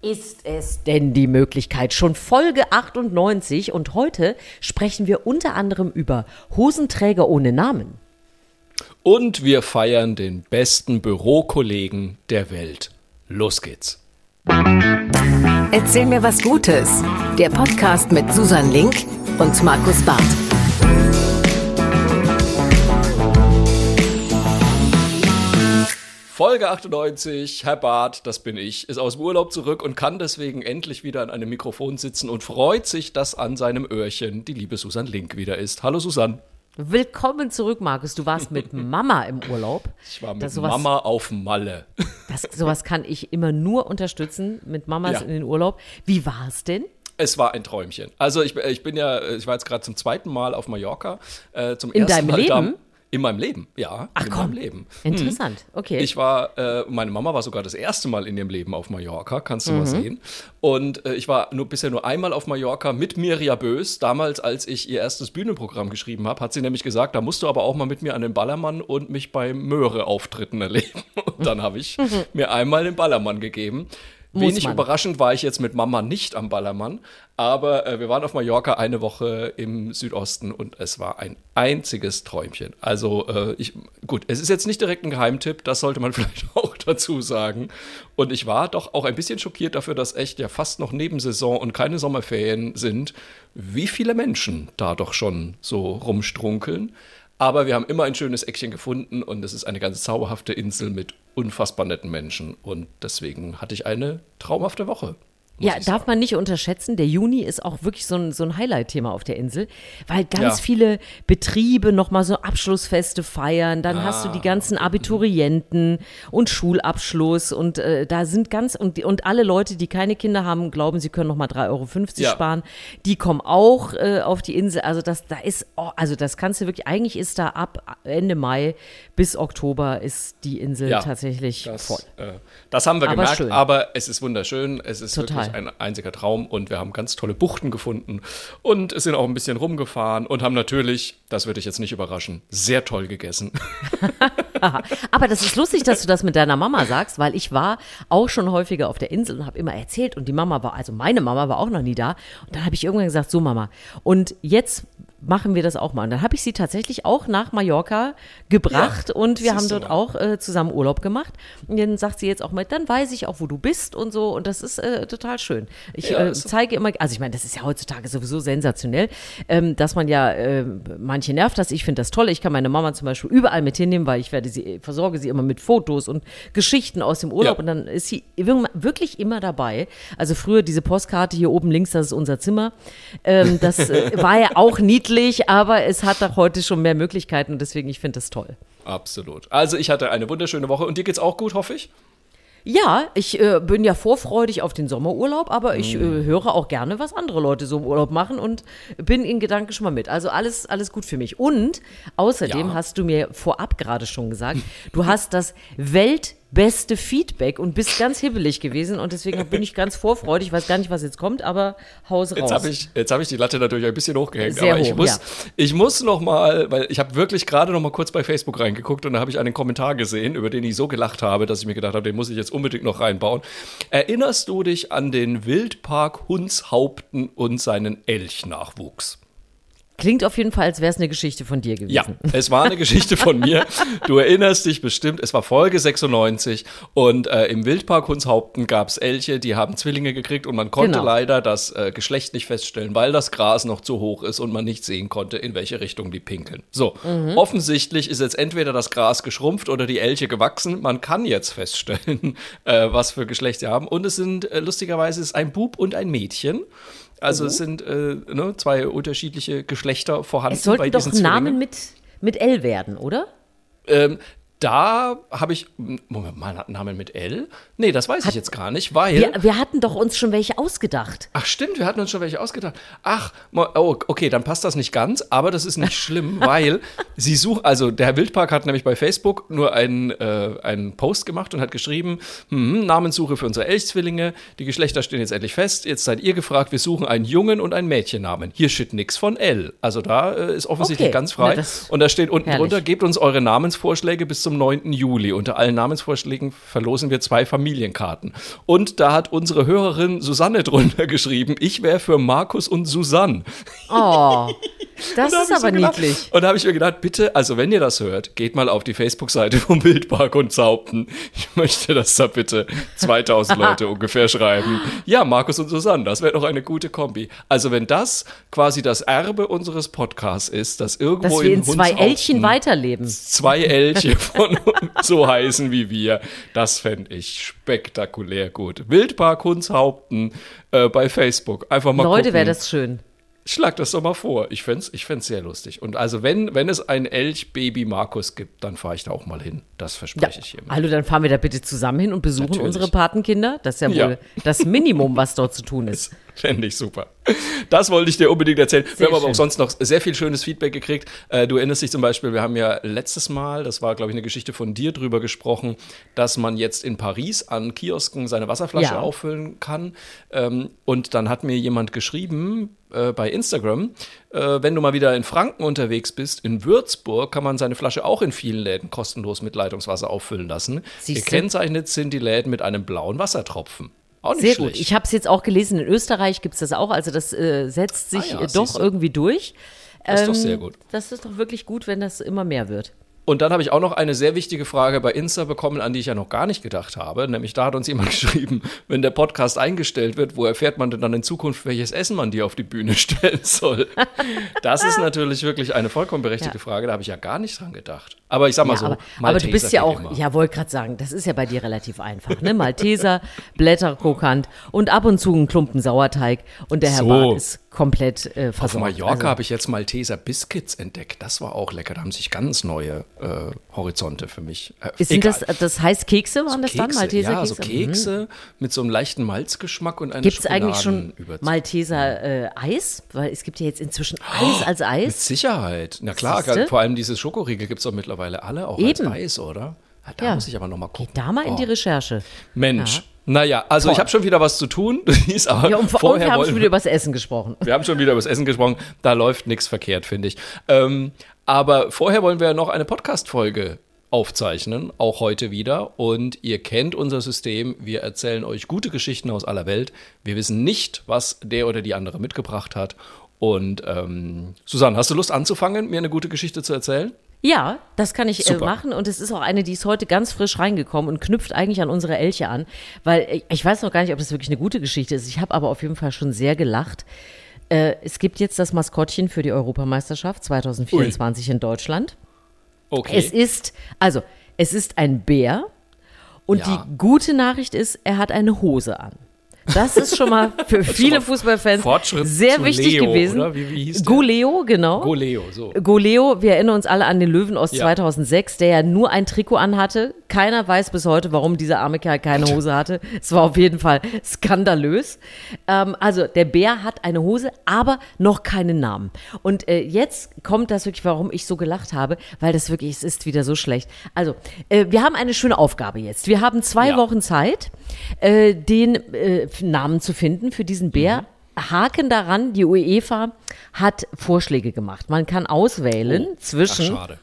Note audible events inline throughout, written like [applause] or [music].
Ist es denn die Möglichkeit? Schon Folge 98 und heute sprechen wir unter anderem über Hosenträger ohne Namen. Und wir feiern den besten Bürokollegen der Welt. Los geht's. Erzähl mir was Gutes. Der Podcast mit Susan Link und Markus Barth. Folge 98, Herr Barth, das bin ich, ist aus dem Urlaub zurück und kann deswegen endlich wieder an einem Mikrofon sitzen und freut sich, dass an seinem Öhrchen die liebe Susan Link wieder ist. Hallo Susan. Willkommen zurück, Markus. Du warst mit [laughs] Mama im Urlaub. Ich war mit Das sowas- Mama auf Malle. [laughs] Das, sowas kann ich immer nur unterstützen mit Mamas Ja. in den Urlaub. Wie war es denn? Es war ein Träumchen. Also ich, ich bin ja, ich war jetzt gerade zum zweiten Mal auf Mallorca. Äh, zum In ersten deinem Mal Leben? Da, in meinem Leben, ja. Ach in komm. meinem Leben. Interessant. Okay. Ich war, äh, meine Mama war sogar das erste Mal in ihrem Leben auf Mallorca, kannst du mal Mhm. sehen. Und äh, ich war nur bisher nur einmal auf Mallorca mit Mirja Bös. Damals, als ich ihr erstes Bühnenprogramm geschrieben habe, hat sie nämlich gesagt, da musst du aber auch mal mit mir an den Ballermann und mich bei Möhre-Auftritten erleben. [laughs] Und dann habe ich mir einmal den Ballermann gegeben. Wenig überraschend war ich jetzt mit Mama nicht am Ballermann, aber äh, wir waren auf Mallorca eine Woche im Südosten und es war ein einziges Träumchen. Also äh, ich, gut, es ist jetzt nicht direkt ein Geheimtipp, das sollte man [laughs] vielleicht auch dazu sagen. Und ich war doch auch ein bisschen schockiert dafür, dass echt ja fast noch Nebensaison und keine Sommerferien sind, wie viele Menschen da doch schon so rumstrunkeln. Aber wir haben immer ein schönes Eckchen gefunden und es ist eine ganz zauberhafte Insel mit unfassbar netten Menschen. Und deswegen hatte ich eine traumhafte Woche. Ja, darf sagen. man nicht unterschätzen. Der Juni ist auch wirklich so ein, so ein Highlight-Thema auf der Insel, weil ganz Ja. viele Betriebe nochmal so Abschlussfeste feiern. Dann hast Ah. du die ganzen Abiturienten und Schulabschluss und äh, da sind ganz, und, und alle Leute, die keine Kinder haben, glauben, sie können nochmal 3,50 Euro Ja. sparen. Die kommen auch äh, auf die Insel. Also das, da ist, oh, also das kannst du wirklich, eigentlich ist da ab Ende Mai bis Oktober ist die Insel Ja, tatsächlich Das, voll. äh, das haben wir Aber gemerkt, schön. aber es ist wunderschön. Es ist Total. wirklich ein einziger Traum und wir haben ganz tolle Buchten gefunden und sind auch ein bisschen rumgefahren und haben natürlich, das würde ich jetzt nicht überraschen, sehr toll gegessen. [laughs] Aber das ist lustig, dass du das mit deiner Mama sagst, weil ich war auch schon häufiger auf der Insel und habe immer erzählt und die Mama war, also meine Mama war auch noch nie da. Und dann habe ich irgendwann gesagt, so Mama, und jetzt machen wir das auch mal. Und dann habe ich sie tatsächlich auch nach Mallorca gebracht Ja, und wir haben dort mal. auch äh, zusammen Urlaub gemacht. Und dann sagt sie jetzt auch mal, dann weiß ich auch, wo du bist und so. Und das ist äh, total schön. Ich Ja, äh, zeige immer, also ich meine, das ist ja heutzutage sowieso sensationell, ähm, dass man ja, äh, manche nervt das, ich finde das toll. Ich kann meine Mama zum Beispiel überall mit hinnehmen, weil ich werde sie, versorge sie immer mit Fotos und Geschichten aus dem Urlaub Ja. und dann ist sie wir- wirklich immer dabei. Also früher diese Postkarte hier oben links, das ist unser Zimmer. Ähm, das äh, war ja auch [laughs] niedlich, aber es hat auch heute schon mehr Möglichkeiten und deswegen, ich finde das toll. Absolut. Also ich hatte eine wunderschöne Woche und dir geht's auch gut, hoffe ich. Ja, ich äh, bin ja vorfreudig auf den Sommerurlaub, aber ich äh, höre auch gerne, was andere Leute so im Urlaub machen und bin in Gedanken schon mal mit. Also alles, alles gut für mich. Und außerdem Ja. hast du mir vorab gerade schon gesagt, du hast das weltbeste Feedback und bist ganz hibbelig gewesen und deswegen bin ich ganz vorfreudig. Ich weiß gar nicht, was jetzt kommt, aber Haus raus. Jetzt habe ich, jetzt hab ich die Latte natürlich ein bisschen hochgehängt. Sehr aber ich hoch, muss, ja. ich muss noch mal, weil ich habe wirklich gerade noch mal kurz bei Facebook reingeguckt und da habe ich einen Kommentar gesehen, über den ich so gelacht habe, dass ich mir gedacht habe, den muss ich jetzt unbedingt noch reinbauen. Erinnerst du dich an den Wildpark Hunshaupten und seinen Elchnachwuchs? Klingt auf jeden Fall, als wäre es eine Geschichte von dir gewesen. Ja, es war eine Geschichte von mir. Du erinnerst dich bestimmt, es war Folge 96 und äh, im Wildpark Hunshaupten gab es Elche, die haben Zwillinge gekriegt und man konnte Genau. leider das äh, Geschlecht nicht feststellen, weil das Gras noch zu hoch ist und man nicht sehen konnte, in welche Richtung die pinkeln. So, offensichtlich ist jetzt entweder das Gras geschrumpft oder die Elche gewachsen. Man kann jetzt feststellen, [laughs] äh, was für Geschlecht sie haben. Und es sind äh, lustigerweise es ist ein Bub und ein Mädchen. Also es sind äh, ne, zwei unterschiedliche Geschlechter vorhanden Es sollten bei doch diesen Zwillingen. Namen mit, mit L werden, oder? Ähm, da habe ich. Moment mal, hat einen Namen mit L? Nee, das weiß ich jetzt gar nicht, weil. Wir, wir hatten doch uns schon welche ausgedacht. Ach stimmt, wir hatten uns schon welche ausgedacht. Ach, oh, okay, dann passt das nicht ganz, aber das ist nicht [laughs] schlimm, weil sie suchen, also der Herr Wildpark hat nämlich bei Facebook nur einen, äh, einen Post gemacht und hat geschrieben, hm, Namenssuche für unsere Elchzwillinge, die Geschlechter stehen jetzt endlich fest, jetzt seid ihr gefragt, wir suchen einen Jungen und einen Mädchennamen. Hier steht nix von L. Also da äh, ist offensichtlich Okay, ganz na, frei. das- und da steht unten herrlich. drunter, gebt uns eure Namensvorschläge bis zum zum 9. Juli. Unter allen Namensvorschlägen verlosen wir zwei Familienkarten. Und da hat unsere Hörerin Susanne drunter [laughs] geschrieben, ich wäre für Markus und Susanne. Oh, [laughs] das Da ist aber gedacht- niedlich. Und da habe ich mir gedacht, bitte, also wenn ihr das hört, geht mal auf die Facebook-Seite [laughs] vom Wildpark und Zaupten. Ich möchte, dass da bitte 2000 Leute ungefähr schreiben. Ja, Markus und Susanne, das wäre doch eine gute Kombi. Also wenn das quasi das Erbe unseres Podcasts ist, dass irgendwo Dass wir in in zwei Elchen weiterleben. zwei Elche von so heißen wie wir, das fände ich spektakulär gut. Wildpark Hundshaupten äh, bei Facebook. Einfach mal Leute, wäre das schön. Schlag das doch mal vor. Ich fände es ich fänd's sehr lustig. Und also, wenn, wenn es ein Elch-Baby Markus gibt, dann fahre ich da auch mal hin. Das Ja, verspreche ich hiermit. also dann fahren wir da bitte zusammen hin und besuchen Natürlich. unsere Patenkinder. Das ist ja wohl Ja. das Minimum, was dort zu tun ist. [laughs] Fände ich super. Das wollte ich dir unbedingt erzählen. wir haben aber schön. auch sonst noch sehr viel schönes Feedback gekriegt. Äh, du erinnerst dich zum Beispiel, wir haben ja letztes Mal, das war, glaube ich, eine Geschichte von dir drüber gesprochen, dass man jetzt in Paris an Kiosken seine Wasserflasche Ja. auffüllen kann. Ähm, und dann hat mir jemand geschrieben, äh, bei Instagram, äh, wenn du mal wieder in Franken unterwegs bist, in Würzburg kann man seine Flasche auch in vielen Läden kostenlos mit Leitungswasser auffüllen lassen. Siehste. Gekennzeichnet sind die Läden mit einem blauen Wassertropfen. Auch nicht Sehr schlecht. gut. Ich habe es jetzt auch gelesen, in Österreich gibt es das auch. Also das äh, setzt sich Ah ja, doch irgendwie durch. Das ist doch Ähm, sehr gut. Das ist doch wirklich gut, wenn das immer mehr wird. Und dann habe ich auch noch eine sehr wichtige Frage bei Insta bekommen, an die ich ja noch gar nicht gedacht habe. Nämlich da hat uns jemand [laughs] geschrieben, wenn der Podcast eingestellt wird, wo erfährt man denn dann in Zukunft, welches Essen man dir auf die Bühne [laughs] stellen soll? Das ist natürlich wirklich eine vollkommen berechtigte Ja. Frage. Da habe ich ja gar nicht dran gedacht. Aber ich sag mal Ja, so, aber, aber du bist ja auch, immer. ja, wollte gerade sagen, das ist ja bei dir relativ einfach. Ne? Malteser, Blätterkrokant und ab und zu ein Klumpen Sauerteig und der Herr So. Bart ist komplett äh, Auf versorgt. Mallorca Also, habe ich jetzt Malteser Biscuits entdeckt. Das war auch lecker. Da haben sich ganz neue äh, Horizonte für mich. Äh, sind das, das heißt Kekse, waren das dann? Kekse, Malteser ja, so Kekse? Kekse mit so einem leichten Malzgeschmack und einer Gibt es eigentlich schon. Malteser äh, Eis? Weil es gibt ja jetzt inzwischen Oh, Eis als Mit Eis. Sicherheit. Na klar, Siehste? vor allem dieses Schokoriegel gibt es doch mittlerweile alle auch Eben. als Eis, oder? Ja, da Ja. muss ich aber noch mal gucken. Da mal in die Oh, Recherche. Mensch. Naja, also ich Toll. habe schon wieder was zu tun. [laughs] Ist aber Ja, und, und vorher wir haben schon wieder über das Essen gesprochen. wir haben schon wieder über das Essen gesprochen. Da läuft nichts verkehrt, finde ich. Ähm, aber vorher wollen wir ja noch eine Podcast-Folge aufzeichnen, auch heute wieder. Und ihr kennt unser System. Wir erzählen euch gute Geschichten aus aller Welt. Wir wissen nicht, was der oder die andere mitgebracht hat. Und ähm, Susanne, hast du Lust anzufangen, mir eine gute Geschichte zu erzählen? Ja, das kann ich äh, Super. machen und es ist auch eine, die ist heute ganz frisch reingekommen und knüpft eigentlich an unsere Elche an, weil äh, ich weiß noch gar nicht, ob das wirklich eine gute Geschichte ist. Ich habe aber auf jeden Fall schon sehr gelacht. Äh, es gibt jetzt das Maskottchen für die Europameisterschaft 2024 in Deutschland. Okay. Es ist, also, es ist ein Bär und Ja. die gute Nachricht ist, er hat eine Hose an. Das ist schon mal für viele Fußballfans sehr wichtig Leo, gewesen. oder? Wie- wie hieß der? Guleo, genau. Goleo, so. Goleo, wir erinnern uns alle an den Löwen aus Ja. 2006, der ja nur ein Trikot anhatte. Keiner weiß bis heute, warum dieser arme Kerl keine Hose hatte. Es war auf jeden Fall skandalös. Ähm, also der Bär hat eine Hose, aber noch keinen Namen. Und äh, jetzt kommt das wirklich, warum ich so gelacht habe, weil das wirklich, es ist wieder so schlecht. Also, äh, wir haben eine schöne Aufgabe jetzt. Wir haben zwei Ja. Wochen Zeit, äh, den äh, Namen zu finden für diesen Bär. Haken daran, die UEFA hat Vorschläge gemacht. Man kann auswählen Ach, zwischen, schade.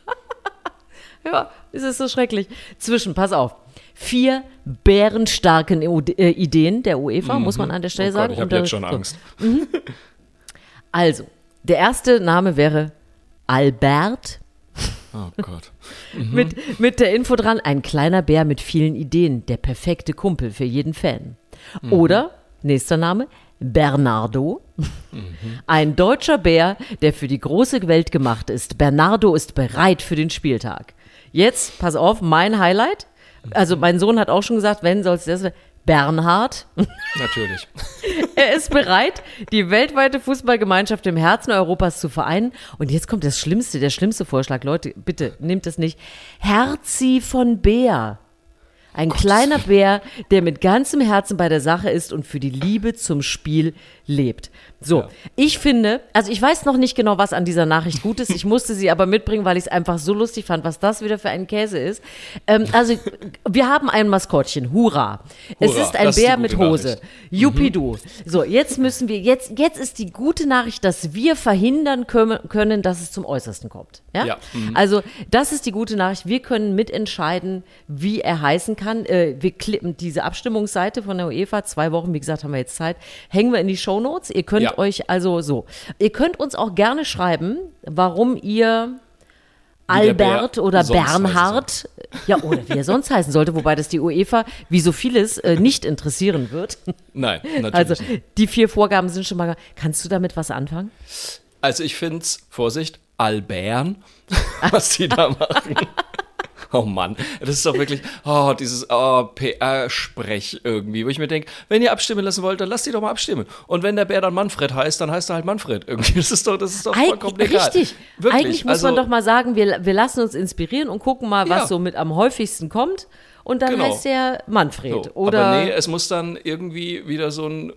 [laughs] ja, es ist so schrecklich, zwischen, pass auf, vier bärenstarken äh, Ideen der UEFA, muss man an der Stelle Oh Gott, sagen. ich habe jetzt schon so. Angst. [laughs] Also, der erste Name wäre Albert. Oh Gott. [laughs] Mit, mit der Info dran, ein kleiner Bär mit vielen Ideen, der perfekte Kumpel für jeden Fan. Oder, nächster Name, Bernardo. Ein deutscher Bär, der für die große Welt gemacht ist. Bernardo ist bereit für den Spieltag. Jetzt, pass auf, mein Highlight. Also mein Sohn hat auch schon gesagt, wenn soll es das sein. Bernhard. Natürlich. [laughs] Er ist bereit, die weltweite Fußballgemeinschaft im Herzen Europas zu vereinen. Und jetzt kommt das Schlimmste, der schlimmste Vorschlag. Leute, bitte nehmt es nicht. Herzi von Bär. Ein kleiner Bär, der mit ganzem Herzen bei der Sache ist und für die Liebe zum Spiel lebt. So, Ja. ich finde, also ich weiß noch nicht genau, was an dieser Nachricht gut ist. Ich [laughs] musste sie aber mitbringen, weil ich es einfach so lustig fand, was das wieder für ein Käse ist. Ähm, also, wir haben ein Maskottchen. Hurra. es ist ein ist Bär gute mit Hose. Nachricht. Jupidu. So, jetzt müssen wir, jetzt, jetzt ist die gute Nachricht, dass wir verhindern können, können dass es zum Äußersten kommt. Ja. Ja, mhm. Also, das ist die gute Nachricht. Wir können mitentscheiden, wie er heißen kann. Äh, wir klippen diese Abstimmungsseite von der UEFA, zwei Wochen, wie gesagt, haben wir jetzt Zeit, hängen wir in die Shownotes. Ihr könnt Ja. euch also so. Ihr könnt uns auch gerne schreiben, warum ihr Albert oder Bernhard, ja, oder wie er sonst heißen sollte, wobei das die UEFA, wie so vieles, äh, nicht interessieren wird. Nein, [laughs] natürlich Also, nicht. die vier Vorgaben sind schon mal. Kannst du damit was anfangen? Also ich finde es, Vorsicht, Albern, [laughs] was die da [laughs] machen. Oh Mann, das ist doch wirklich, oh, dieses oh, PR-Sprech irgendwie, wo ich mir denke, wenn ihr abstimmen lassen wollt, dann lasst die doch mal abstimmen. Und wenn der Bär dann Manfred heißt, dann heißt er halt Manfred [laughs] irgendwie. Das ist doch, das ist doch vollkommen Eig egal. richtig. Wirklich, Eigentlich muss also, man doch mal sagen, wir, wir lassen uns inspirieren und gucken mal, was Ja. so mit am häufigsten kommt. Und dann Genau. heißt der Manfred. So, oder aber nee, es muss dann irgendwie wieder so ein,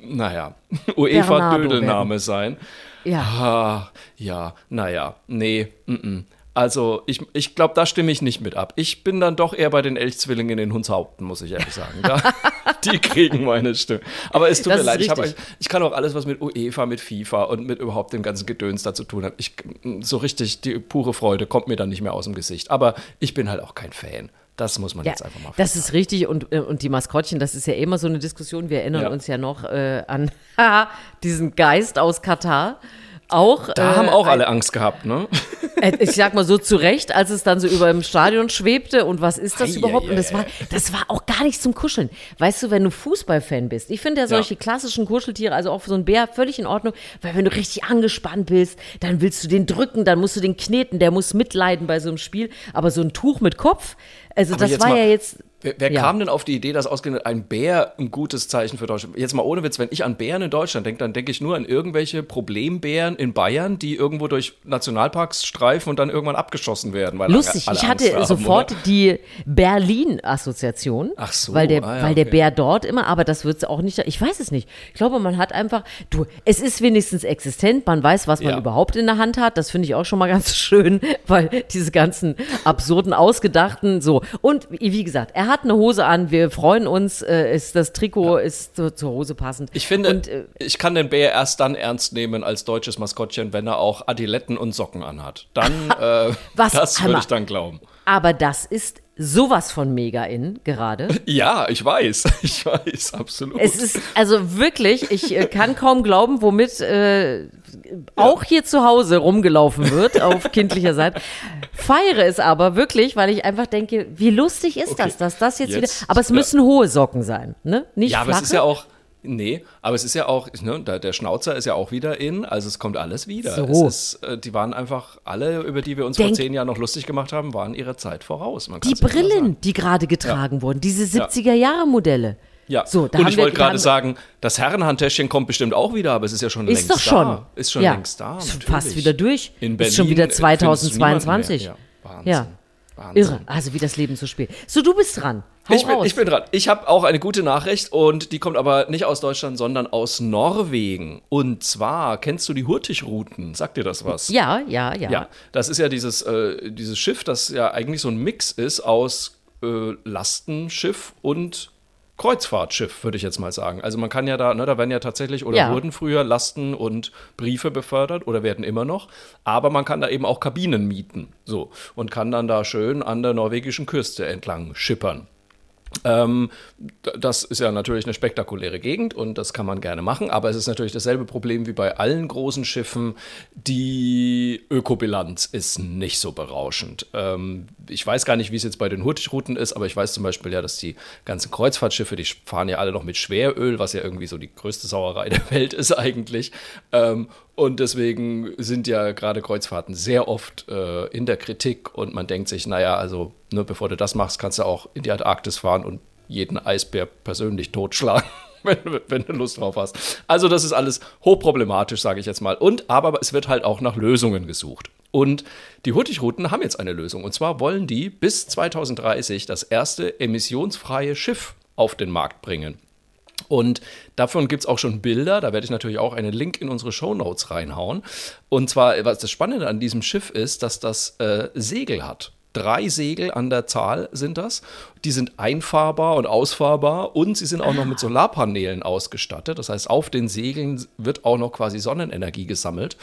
naja, [laughs] UEFA-Dödelname sein. ja. Ah, ja, naja, nee, mm -mm. Also, ich, ich glaube, da stimme ich nicht mit ab. Ich bin dann doch eher bei den Elchzwillingen in Hunshaupten, muss ich ehrlich sagen. Da, [laughs] die kriegen meine Stimme. Aber es tut Das mir leid, ich, hab, ich kann auch alles, was mit UEFA, mit FIFA und mit überhaupt dem ganzen Gedöns da zu tun hat. Ich, so richtig, die pure Freude kommt mir dann nicht mehr aus dem Gesicht. Aber ich bin halt auch kein Fan. Das muss man Ja, jetzt einfach mal das ist richtig und, äh, und die Maskottchen, das ist ja immer so eine Diskussion. Wir erinnern Ja. uns ja noch äh, an [laughs] diesen Geist aus Katar. Auch, Da äh, haben auch alle Angst gehabt, ne? Äh, Ich sag mal so zurecht, als es dann so über dem Stadion schwebte und was ist das Ei, überhaupt? Und das war, das war auch gar nicht zum Kuscheln. Weißt du, wenn du Fußballfan bist, ich finde ja solche klassischen Kuscheltiere, also auch für so einen Bär, völlig in Ordnung, weil wenn du richtig angespannt bist, dann willst du den drücken, dann musst du den kneten, der muss mitleiden bei so einem Spiel. Aber so ein Tuch mit Kopf, also das jetzt war mal- ja jetzt. Wer, wer Ja. kam denn auf die Idee, dass ausgerechnet ein Bär ein gutes Zeichen für Deutschland Jetzt mal ohne Witz, wenn ich an Bären in Deutschland denke, dann denke ich nur an irgendwelche Problembären in Bayern, die irgendwo durch Nationalparks streifen und dann irgendwann abgeschossen werden. Lustig, ich hatte haben, sofort oder? die Berlin-Assoziation. Ach so, Weil der, ah ja, weil der okay. Bär dort immer, aber das wird auch nicht, ich weiß es nicht. Ich glaube, man hat einfach, du, es ist wenigstens existent, man weiß, was man Ja. überhaupt in der Hand hat. Das finde ich auch schon mal [laughs] ganz schön, weil diese ganzen absurden, ausgedachten, so. Und wie gesagt, er hat eine Hose an, wir freuen uns, äh, ist, das Trikot ist zur, zur Hose passend. Ich finde, Und, äh, ich kann den Bär erst dann ernst nehmen als deutsches Maskottchen, wenn er auch Adiletten und Socken anhat. Dann, [laughs] äh, Was? das würde ich dann glauben. aber das ist sowas von mega in gerade. [laughs] Ja, ich weiß, [laughs] ich weiß, absolut. Es ist also wirklich, ich äh, kann kaum glauben, womit äh, auch hier zu Hause rumgelaufen wird auf kindlicher Seite. Feiere es aber wirklich, weil ich einfach denke, wie lustig ist Okay, das, dass das jetzt, jetzt, wieder. Aber es ja. müssen hohe Socken sein, ne? Nicht Ja, aber flache. es ist ja auch. Nee, aber es ist ja auch, ne, der, Schnauzer ist ja auch wieder in, also es kommt alles wieder. So. Ist, äh, die waren einfach, alle, über die wir uns Denk- vor zehn Jahren noch lustig gemacht haben, waren ihrer Zeit voraus. Die Brillen, die gerade getragen wurden, diese 70er Jahre Modelle. Ja, So, da und ich wollte gerade sagen, das Herrenhandtäschchen kommt bestimmt auch wieder, aber es ist ja schon Ist längst doch schon. da. Ist schon ja. längst da. Ist natürlich. fast wieder durch. In Ist Berlin schon wieder äh, findest du niemanden 2022. mehr. Ja, Wahnsinn. Ja. Wahnsinn. Irre, also wie das Leben so spielt. So, du bist dran. Hau Ich bin, raus. ich bin dran. Ich habe auch eine gute Nachricht und die kommt aber nicht aus Deutschland, sondern aus Norwegen. Und zwar, kennst du die Hurtigruten? Sagt dir das was? ja, ja, ja. Ja, das ist ja dieses, äh, dieses Schiff, das ja eigentlich so ein Mix ist aus äh, Lastenschiff und Kreuzfahrtschiff, würde ich jetzt mal sagen. Also man kann ja da, ne, da werden ja tatsächlich oder Ja. wurden früher Lasten und Briefe befördert oder werden immer noch, aber man kann da eben auch Kabinen mieten, so und kann dann da schön an der norwegischen Küste entlang schippern. Ähm, das ist ja natürlich eine spektakuläre Gegend und das kann man gerne machen, aber es ist natürlich dasselbe Problem wie bei allen großen Schiffen. Die Ökobilanz ist nicht so berauschend. Ähm, ich weiß gar nicht, wie es jetzt bei den Hurtigruten ist, aber ich weiß zum Beispiel ja, dass die ganzen Kreuzfahrtschiffe, die fahren ja alle noch mit Schweröl, was ja irgendwie so die größte Sauerei [laughs] der Welt ist eigentlich. Ähm, und deswegen sind ja gerade Kreuzfahrten sehr oft äh, in der Kritik und man denkt sich, naja, also ne, bevor du das machst, kannst du auch in die Antarktis fahren und jeden Eisbär persönlich totschlagen. [laughs] Wenn, wenn du Lust drauf hast. Also, das ist alles hochproblematisch, sage ich jetzt mal. Und, aber es wird halt auch nach Lösungen gesucht. Und die Hurtigruten haben jetzt eine Lösung. Und zwar wollen die bis 2030 das erste emissionsfreie Schiff auf den Markt bringen. Und davon gibt es auch schon Bilder. Da werde ich natürlich auch einen Link in unsere Show Notes reinhauen. Und zwar, was das Spannende an diesem Schiff ist, dass das äh, Segel hat. Drei Segel an der Zahl sind das. Die sind einfahrbar und ausfahrbar und sie sind auch noch mit Solarpanelen ausgestattet. Das heißt, auf den Segeln wird auch noch quasi Sonnenenergie gesammelt.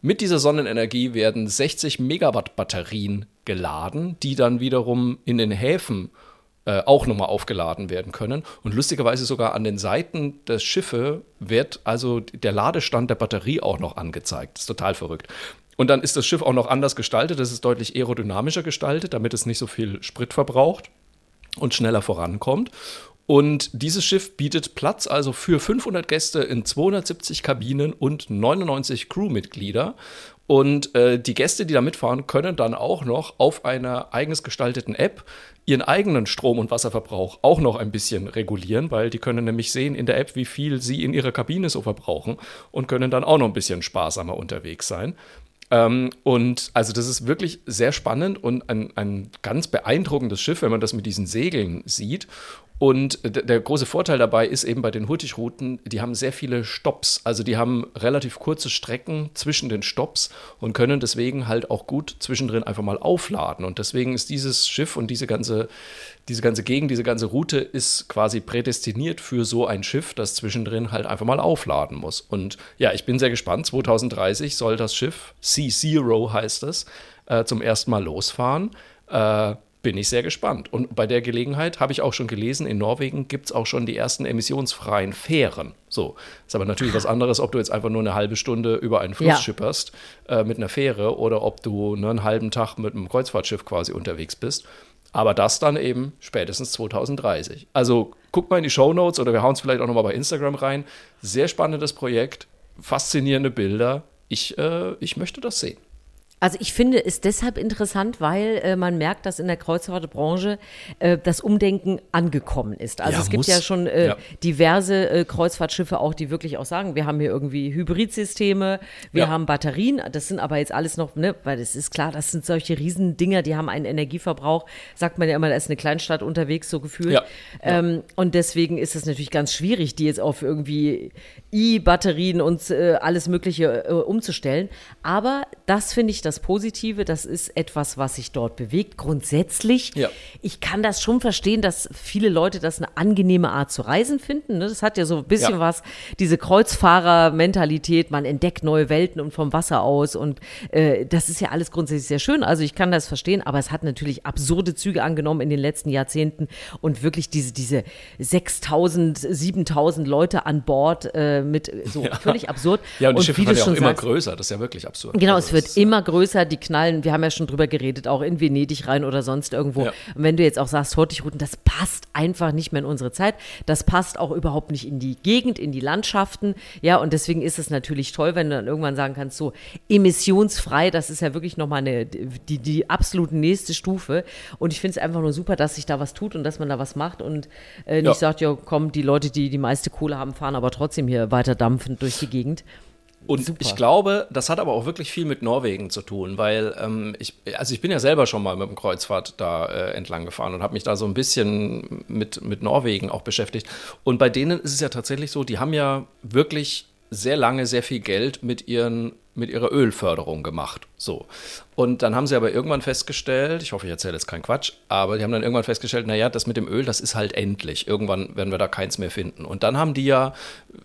Mit dieser Sonnenenergie werden 60 Megawatt Batterien geladen, die dann wiederum in den Häfen äh, auch nochmal aufgeladen werden können. Und lustigerweise sogar an den Seiten des Schiffes wird also der Ladestand der Batterie auch noch angezeigt. Das ist total verrückt. Und dann ist das Schiff auch noch anders gestaltet. Es ist deutlich aerodynamischer gestaltet, damit es nicht so viel Sprit verbraucht und schneller vorankommt. Und dieses Schiff bietet Platz also für 500 Gäste in 270 Kabinen und 99 Crewmitglieder. Und äh, die Gäste, die da mitfahren, können dann auch noch auf einer eigens gestalteten App ihren eigenen Strom- und Wasserverbrauch auch noch ein bisschen regulieren, weil die können nämlich sehen in der App, wie viel sie in ihrer Kabine so verbrauchen und können dann auch noch ein bisschen sparsamer unterwegs sein. Ähm, und also das ist wirklich sehr spannend und ein, ein ganz beeindruckendes Schiff, wenn man das mit diesen Segeln sieht. Und der große Vorteil dabei ist eben bei den Hurtigruten, die haben sehr viele Stops. Also die haben relativ kurze Strecken zwischen den Stops und können deswegen halt auch gut zwischendrin einfach mal aufladen. Und deswegen ist dieses Schiff und diese ganze, diese ganze Gegend, diese ganze Route ist quasi prädestiniert für so ein Schiff, das zwischendrin halt einfach mal aufladen muss. Und ja, ich bin sehr gespannt. 2030 soll das Schiff, Sea Zero heißt es, äh, zum ersten Mal losfahren. Äh, bin ich sehr gespannt. Und bei der Gelegenheit habe ich auch schon gelesen, in Norwegen gibt es auch schon die ersten emissionsfreien Fähren. So, ist aber natürlich was anderes, ob du jetzt einfach nur eine halbe Stunde über einen Fluss ja. schipperst äh, mit einer Fähre oder ob du nur einen halben Tag mit einem Kreuzfahrtschiff quasi unterwegs bist. Aber das dann eben spätestens 2030. Also guck mal in die Show Notes oder wir hauen es vielleicht auch nochmal bei Instagram rein. Sehr spannendes Projekt, faszinierende Bilder. Ich, äh, ich möchte das sehen. Also ich finde es deshalb interessant, weil äh, man merkt, dass in der Kreuzfahrtbranche äh, das Umdenken angekommen ist. Also ja, es gibt muss. ja schon äh, ja. diverse äh, Kreuzfahrtschiffe auch, die wirklich auch sagen, wir haben hier irgendwie Hybridsysteme, wir ja. haben Batterien, das sind aber jetzt alles noch, ne, weil es ist klar, das sind solche Riesendinger, die haben einen Energieverbrauch, sagt man ja immer, da ist eine Kleinstadt unterwegs, so gefühlt. Ähm, und deswegen ist es natürlich ganz schwierig, die jetzt auf irgendwie E-Batterien und äh, alles Mögliche äh, umzustellen. Aber das finde ich das das Positive, das ist etwas, was sich dort bewegt. Grundsätzlich, ja. ich kann das schon verstehen, dass viele Leute das eine angenehme Art zu reisen finden. Ne? Das hat ja so ein bisschen ja. was, diese Kreuzfahrer-Mentalität, man entdeckt neue Welten und vom Wasser aus und äh, das ist ja alles grundsätzlich sehr schön. Also ich kann das verstehen, aber es hat natürlich absurde Züge angenommen in den letzten Jahrzehnten und wirklich diese, diese 6000, 7000 Leute an Bord äh, mit so [laughs] ja. völlig absurd. Ja, und die Schiffe werden ja auch immer sagst, größer, das ist ja wirklich absurd. Genau, also es wird immer größer größer, die knallen, wir haben ja schon drüber geredet, auch in Venedig rein oder sonst irgendwo. Ja. Und wenn du jetzt auch sagst, Hurtigruten, das passt einfach nicht mehr in unsere Zeit. Das passt auch überhaupt nicht in die Gegend, in die Landschaften. Ja, und deswegen ist es natürlich toll, wenn du dann irgendwann sagen kannst, so emissionsfrei, das ist ja wirklich nochmal eine, die, die absolut nächste Stufe. Und ich finde es einfach nur super, dass sich da was tut und dass man da was macht und äh, nicht ja. sagt, ja, komm, die Leute, die die meiste Kohle haben, fahren aber trotzdem hier weiter dampfend durch die Gegend. Und Super. ich glaube, das hat aber auch wirklich viel mit Norwegen zu tun, weil ähm, ich, also ich bin ja selber schon mal mit dem Kreuzfahrt da äh, entlang gefahren und habe mich da so ein bisschen mit, mit Norwegen auch beschäftigt. Und bei denen ist es ja tatsächlich so, die haben ja wirklich sehr lange sehr viel Geld mit ihren mit ihrer Ölförderung gemacht. So. Und dann haben sie aber irgendwann festgestellt, ich hoffe, ich erzähle jetzt keinen Quatsch, aber die haben dann irgendwann festgestellt, naja, das mit dem Öl, das ist halt endlich. Irgendwann werden wir da keins mehr finden. Und dann haben die ja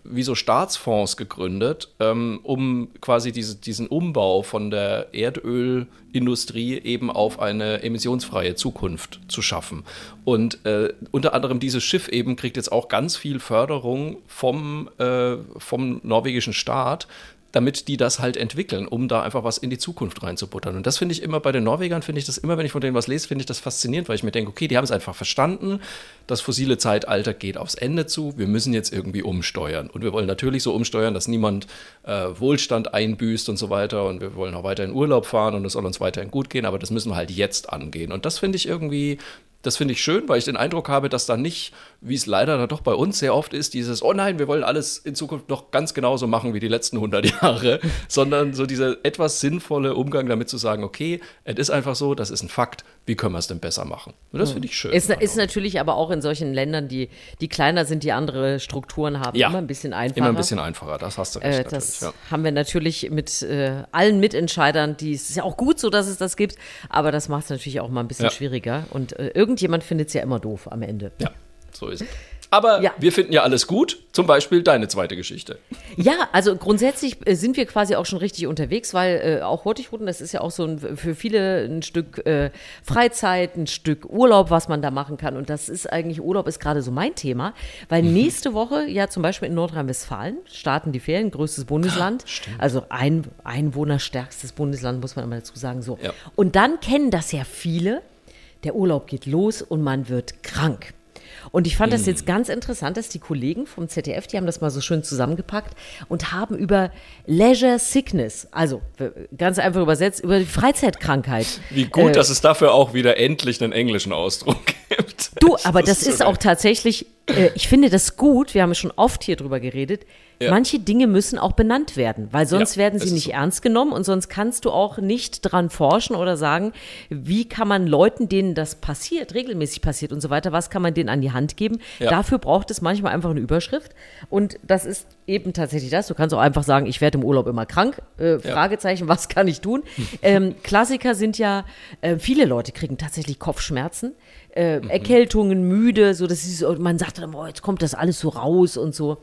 wie so Staatsfonds gegründet, ähm, um quasi diese, diesen Umbau von der Erdölindustrie eben auf eine emissionsfreie Zukunft zu schaffen. Und äh, unter anderem dieses Schiff eben kriegt jetzt auch ganz viel Förderung vom, äh, vom norwegischen Staat, damit die das halt entwickeln, um da einfach was in die Zukunft reinzubuttern. Und das finde ich immer bei den Norwegern, finde ich das immer, wenn ich von denen was lese, finde ich das faszinierend, weil ich mir denke, okay, die haben es einfach verstanden, das fossile Zeitalter geht aufs Ende zu, wir müssen jetzt irgendwie umsteuern. Und wir wollen natürlich so umsteuern, dass niemand äh, Wohlstand einbüßt und so weiter. Und wir wollen auch weiter in Urlaub fahren und es soll uns weiterhin gut gehen, aber das müssen wir halt jetzt angehen. Und das finde ich irgendwie Das finde ich schön, weil ich den Eindruck habe, dass da nicht, wie es leider dann doch bei uns sehr oft ist, dieses, oh nein, wir wollen alles in Zukunft noch ganz genauso machen wie die letzten 100 [laughs] Jahre, sondern so dieser etwas sinnvolle Umgang damit zu sagen, okay, es ist einfach so, das ist ein Fakt, wie können wir es denn besser machen? Und das finde ich schön. Ist, ist natürlich aber auch in solchen Ländern, die, die kleiner sind, die andere Strukturen haben, Ja. immer ein bisschen einfacher. Immer ein bisschen einfacher, das hast du recht. Äh, das ja. haben wir natürlich mit äh, allen Mitentscheidern, die es ist ja auch gut so, dass es das gibt, aber das macht es natürlich auch mal ein bisschen Ja. schwieriger. Und äh, irgendjemand findet es ja immer doof am Ende. ja, so ist es. Aber Ja. wir finden ja alles gut, zum Beispiel deine zweite Geschichte. Ja, also grundsätzlich äh, sind wir quasi auch schon richtig unterwegs, weil äh, auch Hurtigruten, das ist ja auch so ein, für viele ein Stück äh, Freizeit, ein Stück Urlaub, was man da machen kann. Und das ist eigentlich, Urlaub ist gerade so mein Thema, weil Mhm. nächste Woche ja zum Beispiel in Nordrhein-Westfalen starten die Ferien, größtes Bundesland. also ein, einwohnerstärkstes Bundesland, muss man immer dazu sagen. So. Ja. Und dann kennen das ja viele. Der Urlaub geht los und man wird krank. Und ich fand das Hm. jetzt ganz interessant, dass die Kollegen vom ZDF, die haben das mal so schön zusammengepackt und haben über Leisure Sickness, also ganz einfach übersetzt, über die Freizeitkrankheit. Wie gut, äh, dass es dafür auch wieder endlich einen englischen Ausdruck gibt. Du, [laughs] aber das, so ist geil. auch tatsächlich, äh, ich finde das gut, wir haben schon oft hier drüber geredet. Ja. Manche Dinge müssen auch benannt werden, weil sonst Ja, werden sie nicht so. ernst genommen und sonst kannst du auch nicht dran forschen oder sagen, wie kann man Leuten, denen das passiert, regelmäßig passiert und so weiter, was kann man denen an die Hand geben. Ja. Dafür braucht es manchmal einfach eine Überschrift und das ist eben tatsächlich das. Du kannst auch einfach sagen, ich werde im Urlaub immer krank. Äh, Fragezeichen, was kann ich tun? ähm, Klassiker sind ja, äh, viele Leute kriegen tatsächlich Kopfschmerzen äh, Erkältungen, müde, so das ist, so- man sagt dann, boah, jetzt kommt das alles so raus und so.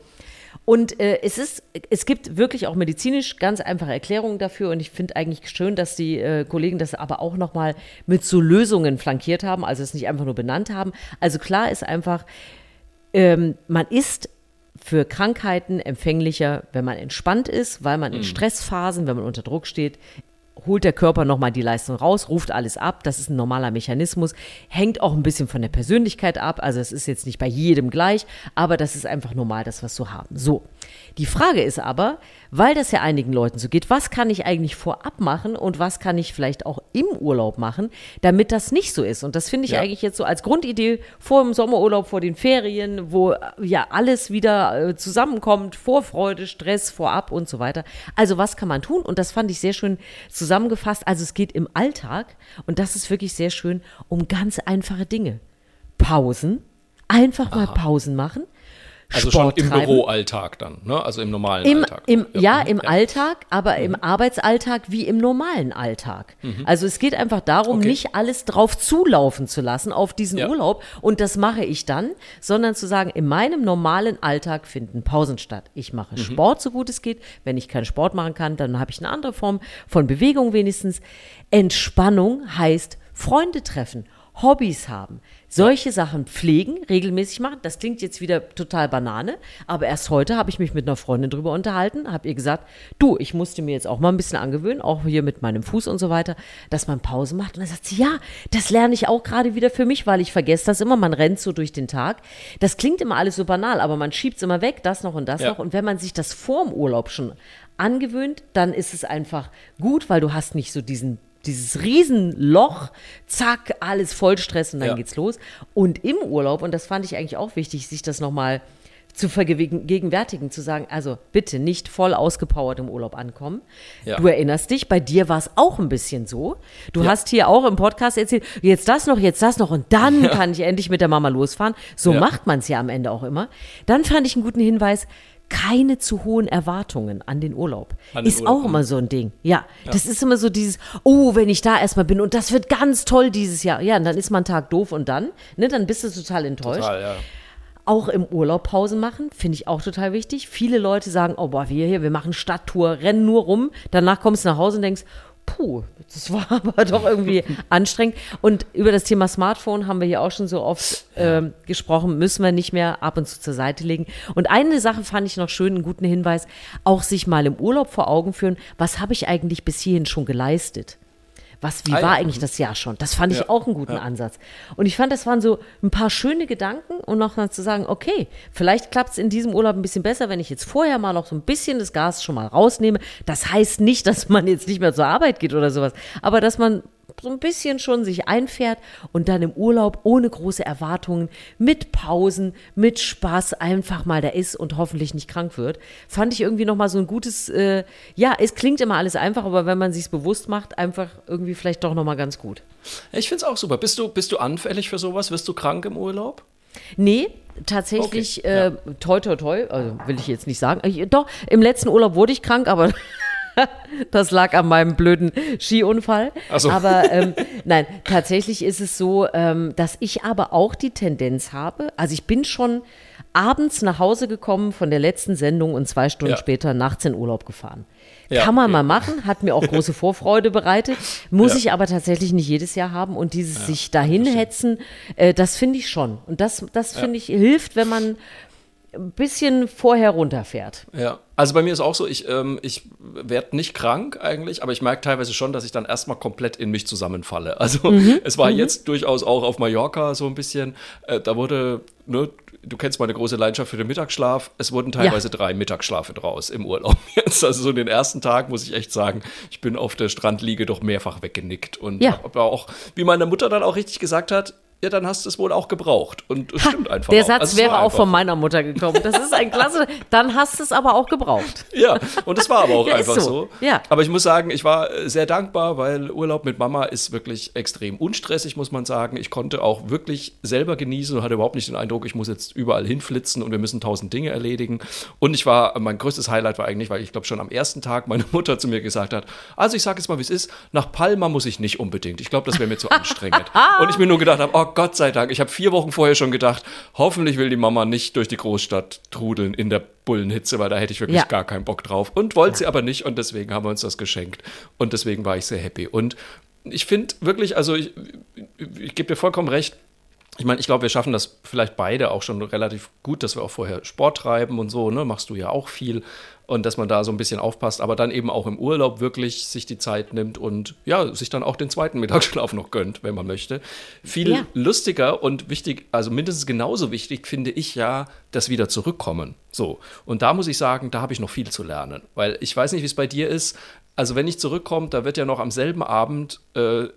Und äh, es ist, es gibt wirklich auch medizinisch ganz einfache Erklärungen dafür und ich finde eigentlich schön, dass die äh, Kollegen das aber auch nochmal mit so Lösungen flankiert haben, also es nicht einfach nur benannt haben. Also klar ist einfach, ähm, man ist für Krankheiten empfänglicher, wenn man entspannt ist, weil man in Stressphasen, wenn man unter Druck steht, holt der Körper nochmal die Leistung raus, ruft alles ab. Das ist ein normaler Mechanismus. Hängt auch ein bisschen von der Persönlichkeit ab. Also es ist jetzt nicht bei jedem gleich, aber das ist einfach normal, das was wir haben. So. Die Frage ist aber, weil das ja einigen Leuten so geht, was kann ich eigentlich vorab machen und was kann ich vielleicht auch im Urlaub machen, damit das nicht so ist? Und das finde ich Ja. eigentlich jetzt so als Grundidee vor dem Sommerurlaub, vor den Ferien, wo äh, ja alles wieder äh, zusammenkommt, Vorfreude, Stress, vorab und so weiter. Also was kann man tun? Und das fand ich sehr schön zusammengefasst. Also es geht im Alltag und das ist wirklich sehr schön um ganz einfache Dinge. Pausen, einfach mal Pausen machen. Also schon Sport im treiben. Büroalltag dann, ne? Also im normalen Im, Alltag. im, ja, im Mhm. Alltag, aber im Arbeitsalltag wie im normalen Alltag. Also es geht einfach darum, Mhm. Okay. nicht alles drauf zulaufen zu lassen auf diesen Ja. Urlaub und das mache ich dann, sondern zu sagen, in meinem normalen Alltag finden Pausen statt. Ich mache Mhm. Sport so gut es geht. Wenn ich keinen Sport machen kann, dann habe ich eine andere Form von Bewegung wenigstens. Entspannung heißt Freunde treffen. Hobbys haben, solche Sachen pflegen, regelmäßig machen. Das klingt jetzt wieder total Banane, aber erst heute habe ich mich mit einer Freundin drüber unterhalten, habe ihr gesagt, du, ich musste mir jetzt auch mal ein bisschen angewöhnen, auch hier mit meinem Fuß und so weiter, dass man Pause macht. Und dann sagt sie, ja, das lerne ich auch gerade wieder für mich, weil ich vergesse das immer, man rennt so durch den Tag. Das klingt immer alles so banal, aber man schiebt es immer weg, das noch und das Ja. noch. Und wenn man sich das vorm Urlaub schon angewöhnt, dann ist es einfach gut, weil du hast nicht so diesen dieses Riesenloch, zack, alles voll Stress und dann Ja. geht's los. Und im Urlaub, und das fand ich eigentlich auch wichtig, sich das nochmal zu vergegenwärtigen, zu sagen, also bitte nicht voll ausgepowert im Urlaub ankommen. Ja. Du erinnerst dich, bei dir war es auch ein bisschen so. Du Ja. hast hier auch im Podcast erzählt, jetzt das noch, jetzt das noch und dann kann ich endlich mit der Mama losfahren. So Ja. macht man es ja am Ende auch immer. Dann fand ich einen guten Hinweis, keine zu hohen Erwartungen an den Urlaub. An den ist Urlaub, auch immer so ein Ding. Ja, das ist immer so dieses, oh, wenn ich da erstmal bin und das wird ganz toll dieses Jahr. Ja, und dann ist man einen Tag doof und dann, ne, dann bist du total enttäuscht. Total, ja. Auch im Urlaub Pausen machen, finde ich auch total wichtig. Viele Leute sagen, oh, boah, wir hier, wir machen Stadttour, rennen nur rum. Danach kommst du nach Hause und denkst, puh, das war [laughs] aber doch irgendwie anstrengend. Und über das Thema Smartphone haben wir hier auch schon so oft ähm, gesprochen, müssen wir nicht mehr ab und zu zur Seite legen. Und eine Sache fand ich noch schön, einen guten Hinweis, auch sich mal im Urlaub vor Augen führen, was habe ich eigentlich bis hierhin schon geleistet? Was, wie Ah, ja. war eigentlich das Jahr schon? Das fand ich Ja. auch einen guten Ansatz. Und ich fand, das waren so ein paar schöne Gedanken und noch mal zu sagen, okay, vielleicht klappt es in diesem Urlaub ein bisschen besser, wenn ich jetzt vorher mal noch so ein bisschen das Gas schon mal rausnehme. Das heißt nicht, dass man jetzt nicht mehr zur Arbeit geht oder sowas, aber dass man so ein bisschen schon sich einfährt und dann im Urlaub ohne große Erwartungen, mit Pausen, mit Spaß einfach mal da ist und hoffentlich nicht krank wird, fand ich irgendwie nochmal so ein gutes, äh, ja, es klingt immer alles einfach, aber wenn man sich bewusst macht, einfach irgendwie vielleicht doch nochmal ganz gut. Ich finde es auch super. Bist du, bist du anfällig für sowas? Wirst du krank im Urlaub? Nee, tatsächlich, Okay, äh, ja. toi, toi, toi, also will ich jetzt nicht sagen. Ich, doch, im letzten Urlaub wurde ich krank, aber [laughs] das lag an meinem blöden Skiunfall. So. Aber ähm, [laughs] nein, tatsächlich ist es so, ähm, dass ich aber auch die Tendenz habe, also ich bin schon abends nach Hause gekommen von der letzten Sendung und zwei Stunden Ja. später nachts in Urlaub gefahren. Ja, Kann man okay. mal machen, hat mir auch große Vorfreude bereitet, muss Ja. ich aber tatsächlich nicht jedes Jahr haben und dieses sich dahin hetzen, äh, das finde ich schon. Und das, das finde ich hilft, wenn man ein bisschen vorher runterfährt. Ja, also bei mir ist auch so, ich, ähm, ich werde nicht krank eigentlich, aber ich merke teilweise schon, dass ich dann erstmal komplett in mich zusammenfalle. [laughs] Also es war jetzt durchaus auch auf Mallorca so ein bisschen, äh, da wurde, ne, du kennst meine große Leidenschaft für den Mittagsschlaf, es wurden teilweise drei Mittagsschlafe draus im Urlaub [laughs] jetzt. Also so den ersten Tag muss ich echt sagen, ich bin auf der Strandliege doch mehrfach weggenickt und Ja. aber auch, wie meine Mutter dann auch richtig gesagt hat, ja, dann hast du es wohl auch gebraucht. Und es stimmt einfach. Der auch. Satz Also es wäre auch von meiner Mutter gekommen. Das ist ein klasse. [laughs] Dann hast du es aber auch gebraucht. Ja, und das war aber auch [laughs] Ja, einfach so. so. Ja. Aber ich muss sagen, ich war äh, sehr dankbar, weil Urlaub mit Mama ist wirklich extrem unstressig, muss man sagen. Ich konnte auch wirklich selber genießen und hatte überhaupt nicht den Eindruck, ich muss jetzt überall hinflitzen und wir müssen tausend Dinge erledigen. Und ich war, mein größtes Highlight war eigentlich, weil ich glaube schon am ersten Tag meine [laughs] Mutter zu mir gesagt hat, also ich sage jetzt mal, wie es ist, nach Palma muss ich nicht unbedingt. Ich glaube, das wäre mir zu anstrengend. und ich mir nur gedacht habe, oh Gott sei Dank, ich habe vier Wochen vorher schon gedacht, hoffentlich will die Mama nicht durch die Großstadt trudeln in der Bullenhitze, weil da hätte ich wirklich Ja. gar keinen Bock drauf. Und wollte sie aber nicht und deswegen haben wir uns das geschenkt. Und deswegen war ich sehr happy. Und ich finde wirklich, also ich, ich gebe dir vollkommen recht, ich meine, ich glaube, wir schaffen das vielleicht beide auch schon relativ gut, dass wir auch vorher Sport treiben und so, ne? Machst du ja auch viel. Und dass man da so ein bisschen aufpasst, aber dann eben auch im Urlaub wirklich sich die Zeit nimmt und ja, sich dann auch den zweiten Mittagsschlaf noch gönnt, wenn man möchte. Viel Ja. lustiger und wichtig, also mindestens genauso wichtig finde ich ja, das wieder zurückkommen. So. Und da muss ich sagen, da habe ich noch viel zu lernen. Weil ich weiß nicht, wie es bei dir ist. Also wenn ich zurückkomme, da wird ja noch am selben Abend äh, äh,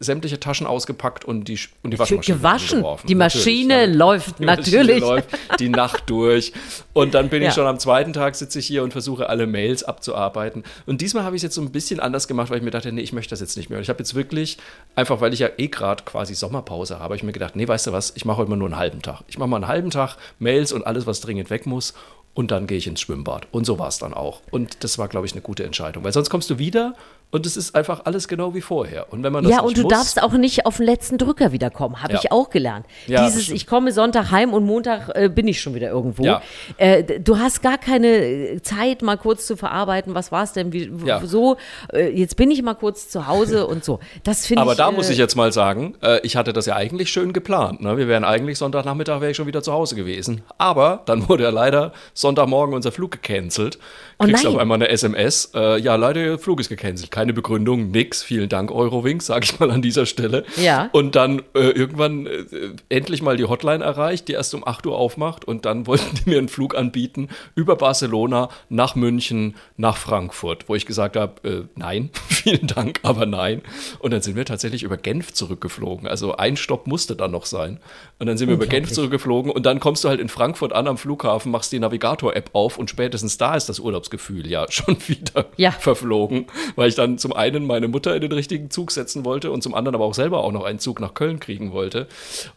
sämtliche Taschen ausgepackt und die, und die Waschmaschine Gewaschen. Die Maschine Natürlich, läuft, [laughs] Die Maschine natürlich. läuft die Nacht durch. Und dann bin Ja. ich schon am zweiten Tag sitze ich hier und versuche alle Mails abzuarbeiten. Und diesmal habe ich es jetzt so ein bisschen anders gemacht, weil ich mir dachte, nee, ich möchte das jetzt nicht mehr. Und ich habe jetzt wirklich, einfach weil ich ja eh gerade quasi Sommerpause habe, habe ich mir gedacht, nee, weißt du was, ich mache heute mal nur einen halben Tag. Ich mache mal einen halben Tag Mails und alles, was dringend weg muss. Und dann gehe ich ins Schwimmbad. Und so war es dann auch. Und das war, glaube ich, eine gute Entscheidung. Weil sonst kommst du wieder und es ist einfach alles genau wie vorher. Und wenn man das Ja, und du muss, darfst auch nicht auf den letzten Drücker wiederkommen, habe Ja. ich auch gelernt. Ja, Dieses, ich komme Sonntag heim und Montag äh, bin ich schon wieder irgendwo. Ja. Äh, du hast gar keine äh, Zeit, mal kurz zu verarbeiten, was war es denn, wie, so, äh, jetzt bin ich mal kurz zu Hause und so. Das finde ich. Aber da äh, muss ich jetzt mal sagen, äh, ich hatte das ja eigentlich schön geplant. Ne? Wir wären eigentlich Sonntagnachmittag wäre ich schon wieder zu Hause gewesen. Aber dann wurde ja leider Sonntagmorgen unser Flug gecancelt. Oh Kriegst nein. auf einmal eine SMS. Ja, leider, Ihr Flug ist gecancelt. Keine Begründung, nix. Vielen Dank, Eurowings, sage ich mal an dieser Stelle. Ja. Und dann äh, irgendwann äh, endlich mal die Hotline erreicht, die erst um 8 Uhr aufmacht. Und dann [laughs] wollten die mir einen Flug anbieten über Barcelona nach München, nach Frankfurt, wo ich gesagt habe, äh, nein, [laughs] vielen Dank, aber nein. Und dann sind wir tatsächlich über Genf zurückgeflogen. Also ein Stopp musste dann noch sein. Und dann sind wir über Genf zurückgeflogen und dann kommst du halt in Frankfurt an am Flughafen, machst die Navigator-App auf und spätestens da ist das Urlaubsgefühl ja [laughs] schon wieder Ja. verflogen, weil ich dann zum einen meine Mutter in den richtigen Zug setzen wollte und zum anderen aber auch selber auch noch einen Zug nach Köln kriegen wollte.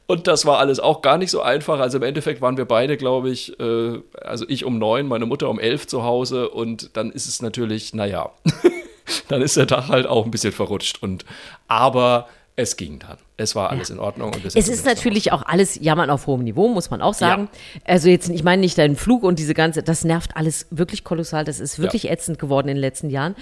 Und das war alles auch gar nicht so einfach. Also im Endeffekt waren wir beide, glaube ich, äh, also ich um neun, meine Mutter um elf zu Hause und dann ist es natürlich, naja, [laughs] dann ist der Tag halt auch ein bisschen verrutscht. Und aber es ging dann. Es war alles in Ordnung. Es ist natürlich auch alles Jammern auf hohem Niveau, muss man auch sagen. Also jetzt, ich meine nicht deinen Flug und diese ganze, das nervt alles wirklich kolossal. Das ist wirklich ätzend geworden in den letzten Jahren.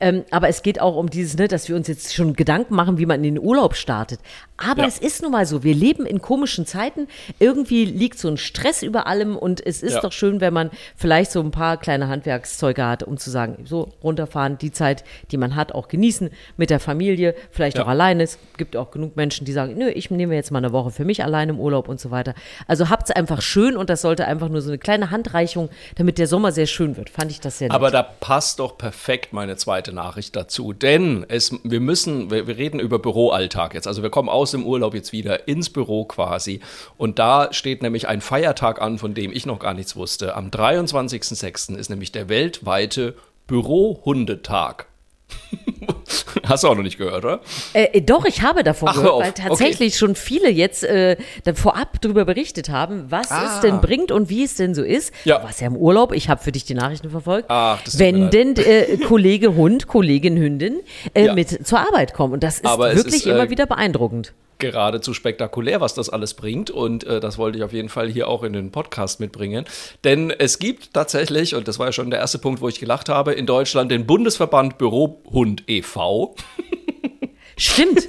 Ähm, aber es geht auch um dieses, ne, dass wir uns jetzt schon Gedanken machen, wie man in den Urlaub startet. Aber Ja. es ist nun mal so, wir leben in komischen Zeiten. Irgendwie liegt so ein Stress über allem und es ist Ja. doch schön, wenn man vielleicht so ein paar kleine Handwerkszeuge hat, um zu sagen, so runterfahren, die Zeit, die man hat, auch genießen mit der Familie, vielleicht Ja. auch alleine. Es gibt auch genug Menschen, Menschen, die sagen, nö, ich nehme jetzt mal eine Woche für mich allein im Urlaub und so weiter. Also habt's einfach schön und das sollte einfach nur so eine kleine Handreichung, damit der Sommer sehr schön wird. Fand ich das sehr nett. Aber da passt doch perfekt meine zweite Nachricht dazu. Denn es, wir müssen, wir, wir reden über Büroalltag jetzt. Also wir kommen aus dem Urlaub jetzt wieder ins Büro quasi. Und da steht nämlich ein Feiertag an, von dem ich noch gar nichts wusste. Am 23.06. ist nämlich der weltweite Bürohundetag. [laughs] Hast du auch noch nicht gehört, oder? Äh, doch, ich habe davon Ach, hör gehört, weil tatsächlich schon viele jetzt äh, vorab darüber berichtet haben, was Ah. es denn bringt und wie es denn so ist. Ja. Du warst ja im Urlaub, ich habe für dich die Nachrichten verfolgt. Ach, das Wenn denn äh, Kollege Hund, Kollegin Hündin äh, Ja. mit zur Arbeit kommen. Und das ist Aber wirklich ist, äh, immer wieder beeindruckend. Geradezu spektakulär, was das alles bringt. Und äh, das wollte ich auf jeden Fall hier auch in den Podcast mitbringen. Denn es gibt tatsächlich, und das war ja schon der erste Punkt, wo ich gelacht habe, in Deutschland den Bundesverband Bürohund e.V. [laughs] Stimmt.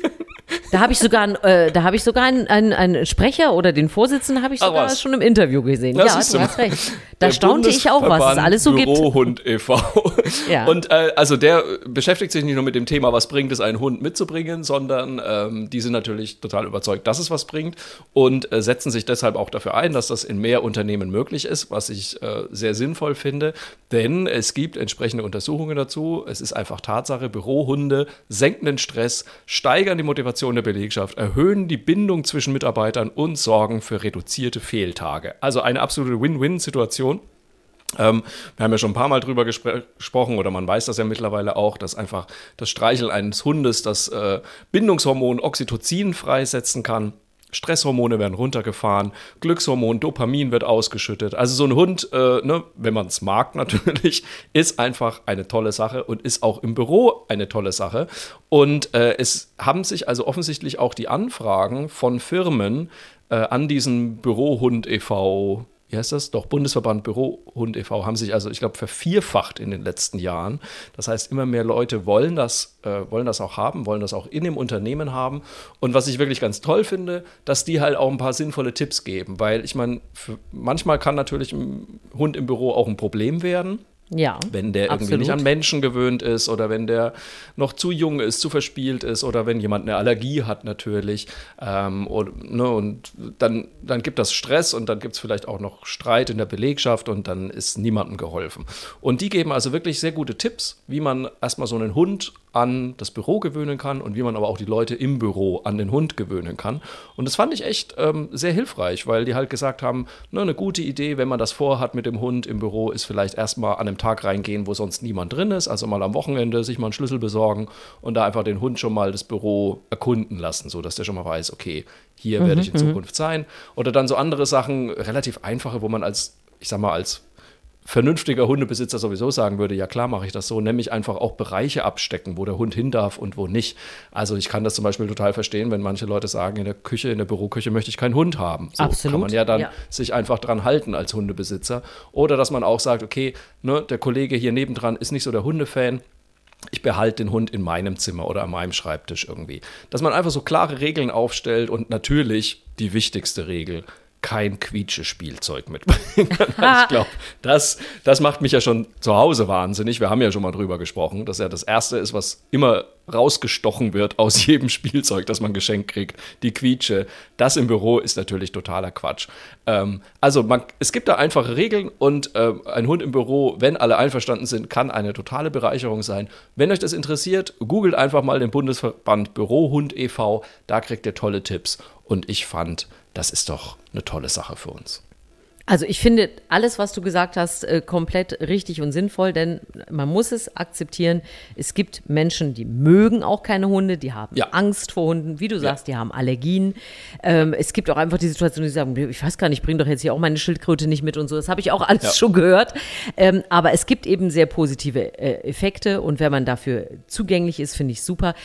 Da habe ich sogar, äh, da habe ich sogar einen, einen, einen Sprecher oder den Vorsitzenden habe ich Ach, sogar schon im Interview gesehen. Das ja, du hast recht. [laughs] Da staunte ich auch, was es alles so gibt. Bürohund e.V. [laughs] Ja. Und äh, also der beschäftigt sich nicht nur mit dem Thema, was bringt es, einen Hund mitzubringen, sondern ähm, die sind natürlich total überzeugt, dass es was bringt und äh, setzen sich deshalb auch dafür ein, dass das in mehr Unternehmen möglich ist, was ich äh, sehr sinnvoll finde. Denn es gibt entsprechende Untersuchungen dazu. Es ist einfach Tatsache, Bürohunde senken den Stress, steigern die Motivation der Belegschaft, erhöhen die Bindung zwischen Mitarbeitern und sorgen für reduzierte Fehltage. Also eine absolute Win-Win-Situation. Ähm, wir haben ja schon ein paar Mal drüber gespr gesprochen oder man weiß das ja mittlerweile auch, dass einfach das Streicheln eines Hundes das äh, Bindungshormon Oxytocin freisetzen kann. Stresshormone werden runtergefahren, Glückshormon, Dopamin wird ausgeschüttet. Also so ein Hund, äh, ne, wenn man es mag [laughs] natürlich, ist einfach eine tolle Sache und ist auch im Büro eine tolle Sache. Und äh, es haben sich also offensichtlich auch die Anfragen von Firmen äh, an diesen Bürohund e.V wie heißt das? Doch, Bundesverband Bürohund e.V. haben sich also, ich glaube, vervierfacht in den letzten Jahren. Das heißt, immer mehr Leute wollen das, äh, wollen das auch haben, wollen das auch in dem Unternehmen haben. Und was ich wirklich ganz toll finde, dass die halt auch ein paar sinnvolle Tipps geben, weil ich meine, manchmal kann natürlich ein Hund im Büro auch ein Problem werden. Ja, Wenn der irgendwie absolut. nicht an Menschen gewöhnt ist oder wenn der noch zu jung ist, zu verspielt ist oder wenn jemand eine Allergie hat natürlich. Ähm, und, ne, und dann, dann gibt das Stress und dann gibt es vielleicht auch noch Streit in der Belegschaft und dann ist niemandem geholfen. Und die geben also wirklich sehr gute Tipps, wie man erstmal so einen Hund an das Büro gewöhnen kann und wie man aber auch die Leute im Büro an den Hund gewöhnen kann. Und das fand ich echt ähm, sehr hilfreich, weil die halt gesagt haben, ne, eine gute Idee, wenn man das vorhat mit dem Hund im Büro, ist vielleicht erstmal an einem Tag reingehen, wo sonst niemand drin ist, also mal am Wochenende sich mal einen Schlüssel besorgen und da einfach den Hund schon mal das Büro erkunden lassen, sodass der schon mal weiß, okay, hier werde ich in Zukunft sein. Oder dann so andere Sachen, relativ einfache, wo man als, ich sag mal, als vernünftiger Hundebesitzer sowieso sagen würde, ja klar mache ich das so, nämlich einfach auch Bereiche abstecken, wo der Hund hin darf und wo nicht. Also ich kann das zum Beispiel total verstehen, wenn manche Leute sagen, in der Küche, in der Büroküche möchte ich keinen Hund haben. So Absolut, kann man ja dann ja. sich einfach dran halten als Hundebesitzer. Oder dass man auch sagt, okay, ne, der Kollege hier nebendran ist nicht so der Hundefan, ich behalte den Hund in meinem Zimmer oder an meinem Schreibtisch irgendwie. Dass man einfach so klare Regeln aufstellt und natürlich die wichtigste Regel, kein Quietsche-Spielzeug mitbringen. [laughs] ich glaube, das, das macht mich ja schon zu Hause wahnsinnig. Wir haben ja schon mal drüber gesprochen, dass ja das Erste ist, was immer rausgestochen wird aus [laughs] jedem Spielzeug, das man geschenkt kriegt, die Quietsche. Das im Büro ist natürlich totaler Quatsch. Ähm, also man, es gibt da einfache Regeln und äh, ein Hund im Büro, wenn alle einverstanden sind, kann eine totale Bereicherung sein. Wenn euch das interessiert, googelt einfach mal den Bundesverband Bürohund e.V., da kriegt ihr tolle Tipps. Und ich fand, das ist doch eine tolle Sache für uns. Also ich finde alles, was du gesagt hast, äh, komplett richtig und sinnvoll, denn man muss es akzeptieren. Es gibt Menschen, die mögen auch keine Hunde, die haben Ja. Angst vor Hunden, wie du sagst, die haben Allergien. Ähm, es gibt auch einfach die Situation, die sagen, ich weiß gar nicht, ich bring doch jetzt hier auch meine Schildkröte nicht mit und so. Das habe ich auch alles Ja. schon gehört. Ähm, aber es gibt eben sehr positive äh, Effekte und wenn man dafür zugänglich ist, finde ich super.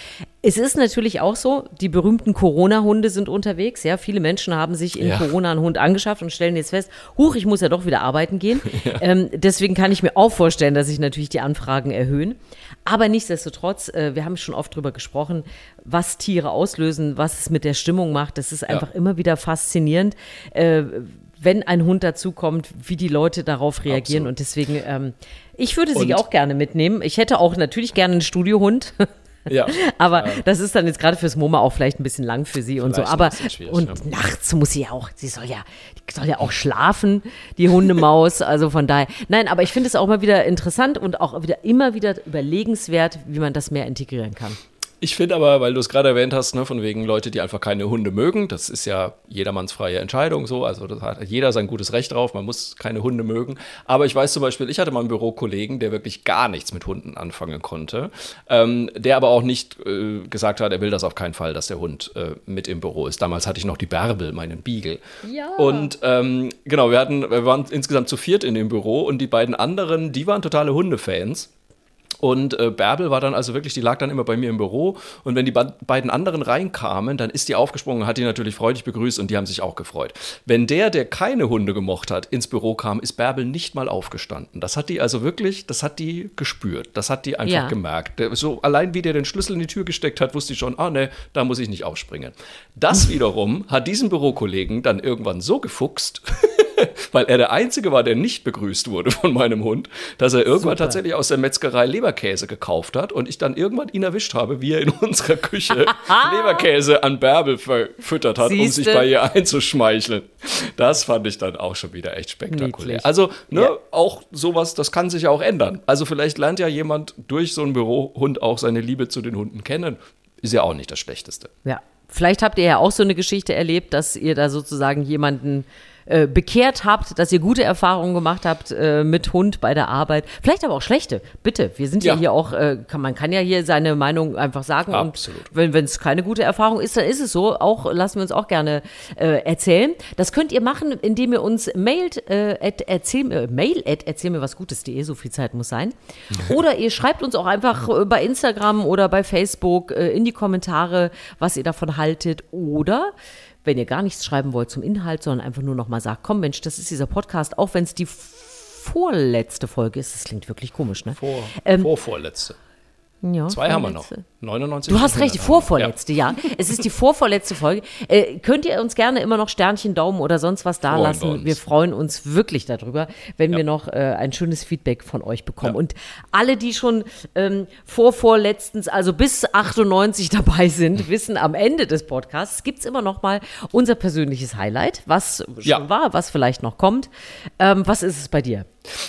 Es ist natürlich auch so, die berühmten Corona-Hunde sind unterwegs. Ja, viele Menschen haben sich in Ja. Corona einen Hund angeschafft und stellen jetzt fest, huch, ich muss ja doch wieder arbeiten gehen. [laughs] Ähm, deswegen kann ich mir auch vorstellen, dass sich natürlich die Anfragen erhöhen. Aber nichtsdestotrotz, äh, wir haben schon oft drüber gesprochen, was Tiere auslösen, was es mit der Stimmung macht. Das ist einfach immer wieder faszinierend. Äh, wenn ein Hund dazukommt, wie die Leute darauf reagieren. Absolut. Und deswegen, ähm, ich würde sie Und- auch gerne mitnehmen. Ich hätte auch natürlich gerne einen Studiohund. [laughs] Ja. [laughs] Aber das ist dann jetzt gerade fürs MoMA auch vielleicht ein bisschen lang für sie und so. Aber und ja. nachts muss sie ja auch, sie soll ja, die soll ja auch schlafen, die Hundemaus. [laughs] Also von daher. Nein, aber ich finde es auch mal wieder interessant und auch wieder immer wieder überlegenswert, wie man das mehr integrieren kann. Ich finde aber, weil du es gerade erwähnt hast, ne, von wegen Leute, die einfach keine Hunde mögen, das ist ja jedermanns freie Entscheidung so, also das hat jeder sein gutes Recht drauf, man muss keine Hunde mögen. Aber ich weiß zum Beispiel, ich hatte mal einen Bürokollegen, der wirklich gar nichts mit Hunden anfangen konnte, ähm, der aber auch nicht äh, gesagt hat, er will das auf keinen Fall, dass der Hund äh, mit im Büro ist. Damals hatte ich noch die Bärbel, meinen Beagle. Ja. Und ähm, genau, wir hatten, wir waren insgesamt zu viert in dem Büro und die beiden anderen, die waren totale Hundefans. Und äh, Bärbel war dann also wirklich, die lag dann immer bei mir im Büro. Und wenn die beiden anderen reinkamen, dann ist die aufgesprungen und hat die natürlich freudig begrüßt und die haben sich auch gefreut. Wenn der, der keine Hunde gemocht hat, ins Büro kam, ist Bärbel nicht mal aufgestanden. Das hat die also wirklich, das hat die gespürt. Das hat die einfach Ja. gemerkt. So allein wie der den Schlüssel in die Tür gesteckt hat, wusste ich schon, ah ne, da muss ich nicht aufspringen. Das [laughs] wiederum hat diesen Bürokollegen dann irgendwann so gefuchst, [laughs] [laughs] weil er der Einzige war, der nicht begrüßt wurde von meinem Hund, dass er irgendwann Super. tatsächlich aus der Metzgerei Leberkäse gekauft hat und ich dann irgendwann ihn erwischt habe, wie er in [laughs] unserer Küche [laughs] Leberkäse an Bärbel verfüttert hat, um Siehste. sich bei ihr einzuschmeicheln. Das fand ich dann auch schon wieder echt spektakulär. Niedlich. Also, ne, Ja. auch sowas, das kann sich ja auch ändern. Also vielleicht lernt ja jemand durch so einen Bürohund auch seine Liebe zu den Hunden kennen. Ist ja auch nicht das Schlechteste. Ja. Vielleicht habt ihr ja auch so eine Geschichte erlebt, dass ihr da sozusagen jemanden äh, bekehrt habt, dass ihr gute Erfahrungen gemacht habt äh, mit Hund bei der Arbeit. Vielleicht aber auch schlechte. Bitte, wir sind ja, Ja. hier auch, äh, kann, man kann ja hier seine Meinung einfach sagen. Absolut. Und wenn es keine gute Erfahrung ist, dann ist es so. Auch lassen wir uns auch gerne äh, erzählen. Das könnt ihr machen, indem ihr uns mailt, äh, at, erzähl, äh, mail at erzähl mir was Gutes.de, so viel Zeit muss sein. [laughs] Oder ihr schreibt uns auch einfach äh, bei Instagram oder bei Facebook äh, in die Kommentare, was ihr davon haltet. Oder wenn ihr gar nichts schreiben wollt zum Inhalt, sondern einfach nur noch mal sagt, komm Mensch, das ist dieser Podcast, auch wenn es die vorletzte Folge ist. Das klingt wirklich komisch, ne? Vor, Ähm, vorvorletzte. Ja, Zwei haben wir noch. Vorletzte. 99. Du hast recht, die 500 haben wir. vorvorletzte, ja. Es ist die vorvorletzte Folge. Äh, könnt ihr uns gerne immer noch Sternchen, Daumen oder sonst was da lassen. uns. Wir freuen uns wirklich darüber, wenn Ja. wir noch äh, ein schönes Feedback von euch bekommen. Ja. Und alle, die schon ähm, vorvorletztens, also bis 98 dabei sind, [laughs] wissen, am Ende des Podcasts gibt's immer noch mal unser persönliches Highlight, was schon Ja. war, was vielleicht noch kommt. Ähm, was ist es bei dir?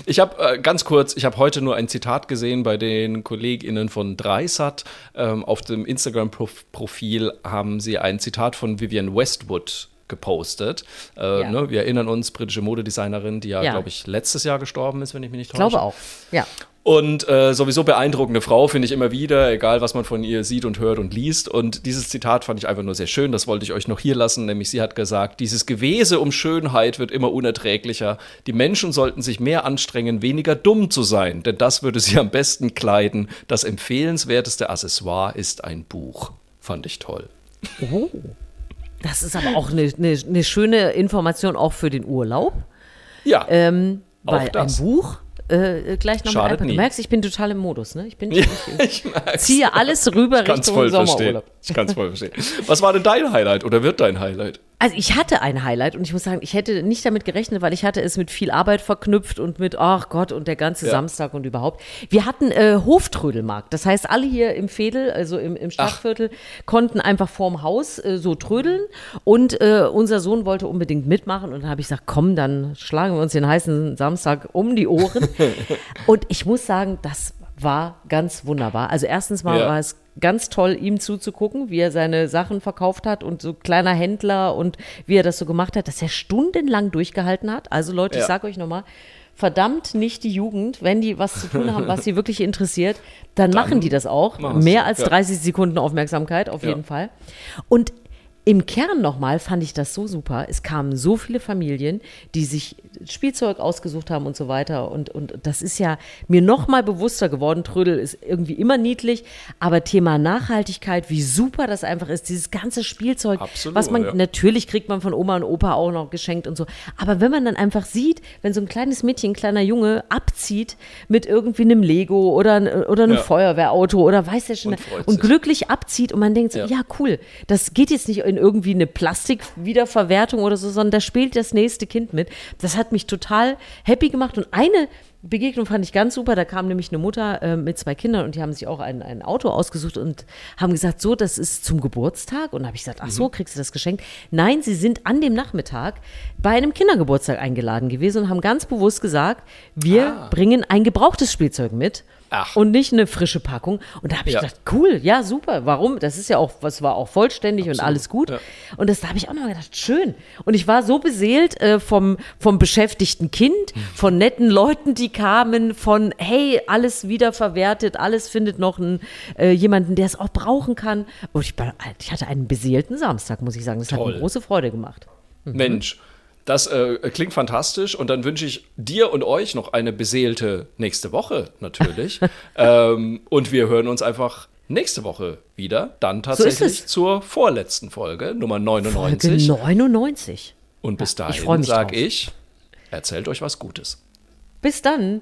Ich habe äh, ganz kurz, ich habe heute nur ein Zitat gesehen bei den KollegInnen von Dreisat. Ähm, auf dem Instagram-Profil haben sie ein Zitat von Vivienne Westwood gepostet. Äh, Ja. ne, wir erinnern uns, britische Modedesignerin, die ja, Ja. glaube ich, letztes Jahr gestorben ist, wenn ich mich nicht Ich täusche. glaube auch. Ja. Und äh, sowieso beeindruckende Frau finde ich immer wieder, egal was man von ihr sieht und hört und liest. Und dieses Zitat fand ich einfach nur sehr schön, das wollte ich euch noch hier lassen, nämlich sie hat gesagt, dieses Gewese um Schönheit wird immer unerträglicher. Die Menschen sollten sich mehr anstrengen, weniger dumm zu sein, denn das würde sie am besten kleiden. Das empfehlenswerteste Accessoire ist ein Buch. Fand ich toll. Oh. Das ist aber auch eine, eine, eine schöne Information auch für den Urlaub. Ja, Ähm, Auch weil das. ein Buch äh, gleich nochmal. Du merkst, ich bin total im Modus, ne? Ich bin [laughs] ich, ich merk's. ziehe alles rüber Ich Richtung voll verstehen. Sommerurlaub. Ich kann es voll verstehen. Was war denn dein Highlight oder wird dein Highlight? Also ich hatte ein Highlight und ich muss sagen, ich hätte nicht damit gerechnet, weil ich hatte es mit viel Arbeit verknüpft und mit, ach Gott, und der ganze Ja. Samstag und überhaupt. Wir hatten äh, Hoftrödelmarkt. Das heißt, alle hier im Fädel, also im, im Stadtviertel, konnten einfach vorm Haus äh, so trödeln. Und äh, unser Sohn wollte unbedingt mitmachen. Und dann habe ich gesagt, komm, dann schlagen wir uns den heißen Samstag um die Ohren. [laughs] [laughs] und ich muss sagen, das war ganz wunderbar. Also erstens mal Ja. war es ganz toll, ihm zuzugucken, wie er seine Sachen verkauft hat und so kleiner Händler und wie er das so gemacht hat, dass er stundenlang durchgehalten hat. Also Leute, ich Ja. sage euch nochmal, verdammt nicht die Jugend, wenn die was zu tun haben, was sie wirklich interessiert, dann, machen die das auch. Mehr als Ja. 30 Sekunden Aufmerksamkeit, auf jeden Fall. Und im Kern nochmal fand ich das so super. Es kamen so viele Familien, die sich Spielzeug ausgesucht haben und so weiter. Und, und das ist ja mir nochmal bewusster geworden. Trödel ist irgendwie immer niedlich, aber Thema Nachhaltigkeit, wie super das einfach ist, dieses ganze Spielzeug, Absolut, was man ja. natürlich kriegt man von Oma und Opa auch noch geschenkt und so. Aber wenn man dann einfach sieht, wenn so ein kleines Mädchen, ein kleiner Junge abzieht mit irgendwie einem Lego oder, oder einem Ja. Feuerwehrauto oder weiß der schon Und und glücklich abzieht und man denkt so, Ja. ja. cool, das geht jetzt nicht in irgendwie eine Plastikwiederverwertung oder so, sondern da spielt das nächste Kind mit. Das hat mich total happy gemacht und eine Begegnung fand ich ganz super. Da kam nämlich eine Mutter äh, mit zwei Kindern und die haben sich auch ein, ein Auto ausgesucht und haben gesagt, so, das ist zum Geburtstag. Und habe ich gesagt, ach so, kriegst du das geschenkt? Nein, sie sind an dem Nachmittag bei einem Kindergeburtstag eingeladen gewesen und haben ganz bewusst gesagt, wir Ah. bringen ein gebrauchtes Spielzeug mit. Ach. Und nicht eine frische Packung. Und da habe ich Ja. gedacht, cool, ja, super. Warum? Das ist ja auch, was war auch vollständig und alles gut. ja. Und das da habe ich auch noch gedacht, schön. Und ich war so beseelt äh, vom, vom beschäftigten Kind, von netten Leuten, die kamen, von hey, alles wiederverwertet, alles findet noch einen, äh, jemanden, der es auch brauchen kann. Und ich, ich hatte einen beseelten Samstag, muss ich sagen. Das hat Toll. mir große Freude gemacht. Mensch, das äh, klingt fantastisch und dann wünsche ich dir und euch noch eine beseelte nächste Woche natürlich. [laughs] ähm, und wir hören uns einfach nächste Woche wieder, dann tatsächlich es. zur vorletzten Folge, Nummer Folge 99. 99. und bis freu dahin mich sag drauf. ich, erzählt euch was Gutes. Bis dann.